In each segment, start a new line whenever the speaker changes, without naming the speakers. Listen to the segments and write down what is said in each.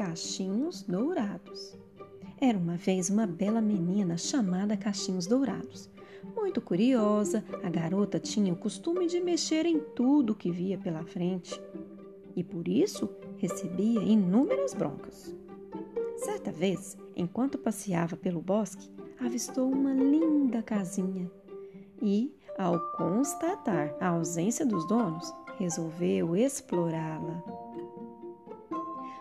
Cachinhos Dourados. Era uma vez uma bela menina chamada Cachinhos Dourados. Muito curiosa, a garota tinha o costume de mexer em tudo que via pela frente e por isso recebia inúmeras broncas. Certa vez, enquanto passeava pelo bosque, avistou uma linda casinha e, ao constatar a ausência dos donos, resolveu explorá-la.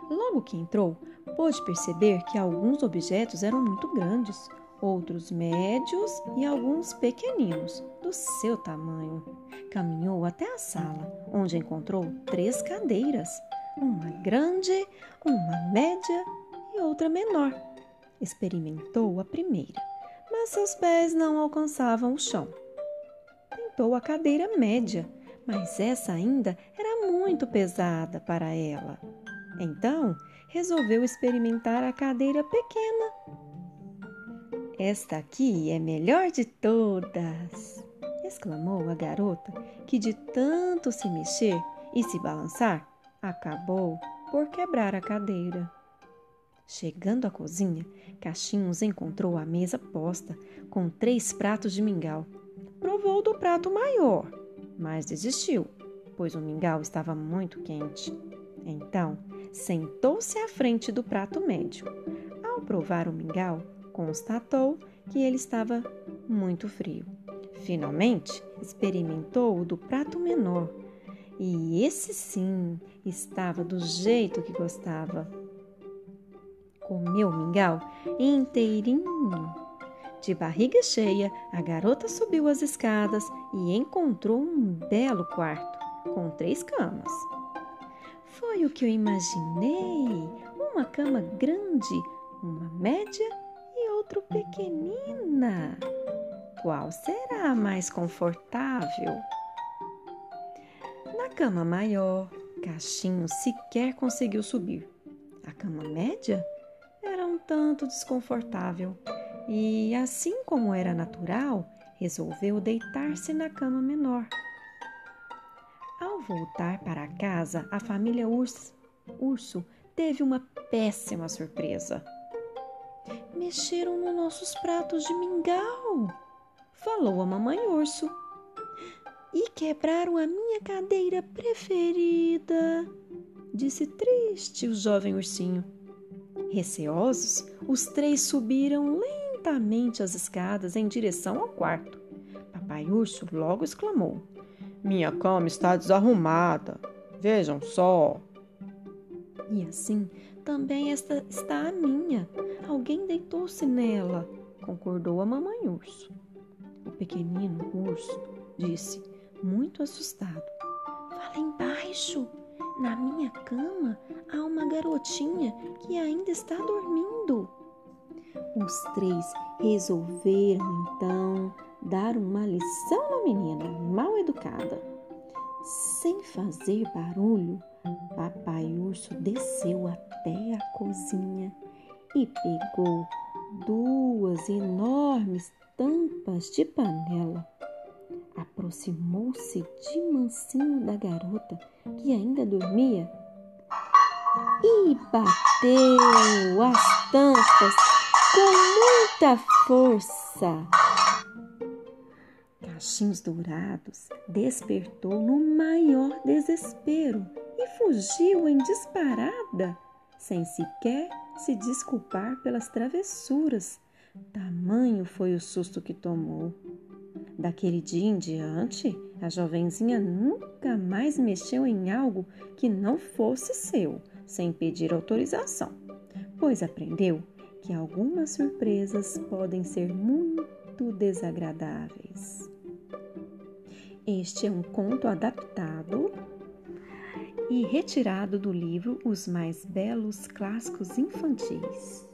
Logo que entrou, pôde perceber que alguns objetos eram muito grandes, outros médios e alguns pequeninos, do seu tamanho. Caminhou até a sala, onde encontrou três cadeiras, uma grande, uma média e outra menor. Experimentou a primeira, mas seus pés não alcançavam o chão. Tentou a cadeira média, mas essa ainda era muito pesada para ela. Então, resolveu experimentar a cadeira pequena. Esta aqui é melhor de todas! exclamou a garota, que de tanto se mexer e se balançar, acabou por quebrar a cadeira. Chegando à cozinha, Cachinhos encontrou a mesa posta com três pratos de mingau. Provou do prato maior, mas desistiu, pois o mingau estava muito quente. Então, sentou-se à frente do prato médio. Ao provar o mingau, constatou que ele estava muito frio. Finalmente, experimentou o do prato menor, e esse sim estava do jeito que gostava. Comeu o mingau inteirinho. De barriga cheia, a garota subiu as escadas e encontrou um belo quarto com três camas. Foi o que eu imaginei: uma cama grande, uma média e outra pequenina. Qual será a mais confortável? Na cama maior, Cachinho sequer conseguiu subir. A cama média era um tanto desconfortável e, assim como era natural, resolveu deitar-se na cama menor. Ao voltar para casa, a família Urso, Urso teve uma péssima surpresa. Mexeram nos nossos pratos de mingau, falou a mamãe urso. E quebraram a minha cadeira preferida, disse triste o jovem ursinho. Receosos, os três subiram lentamente as escadas em direção ao quarto. Papai Urso logo exclamou: minha cama está desarrumada. Vejam só. E assim também esta está a minha. Alguém deitou-se nela, concordou a mamãe urso. O pequenino urso disse, muito assustado: Fala embaixo. Na minha cama há uma garotinha que ainda está dormindo. Os três resolveram então dar uma lição na menina mal educada. Sem fazer barulho, Papai Urso desceu até a cozinha e pegou duas enormes tampas de panela. Aproximou-se de mansinho da garota que ainda dormia e bateu as tampas com muita força. Cachinhos Dourados despertou no maior desespero e fugiu em disparada, sem sequer se desculpar pelas travessuras. Tamanho foi o susto que tomou. Daquele dia em diante, a jovenzinha nunca mais mexeu em algo que não fosse seu, sem pedir autorização, pois aprendeu que algumas surpresas podem ser muito desagradáveis. Este é um conto adaptado e retirado do livro Os Mais Belos Clássicos Infantis.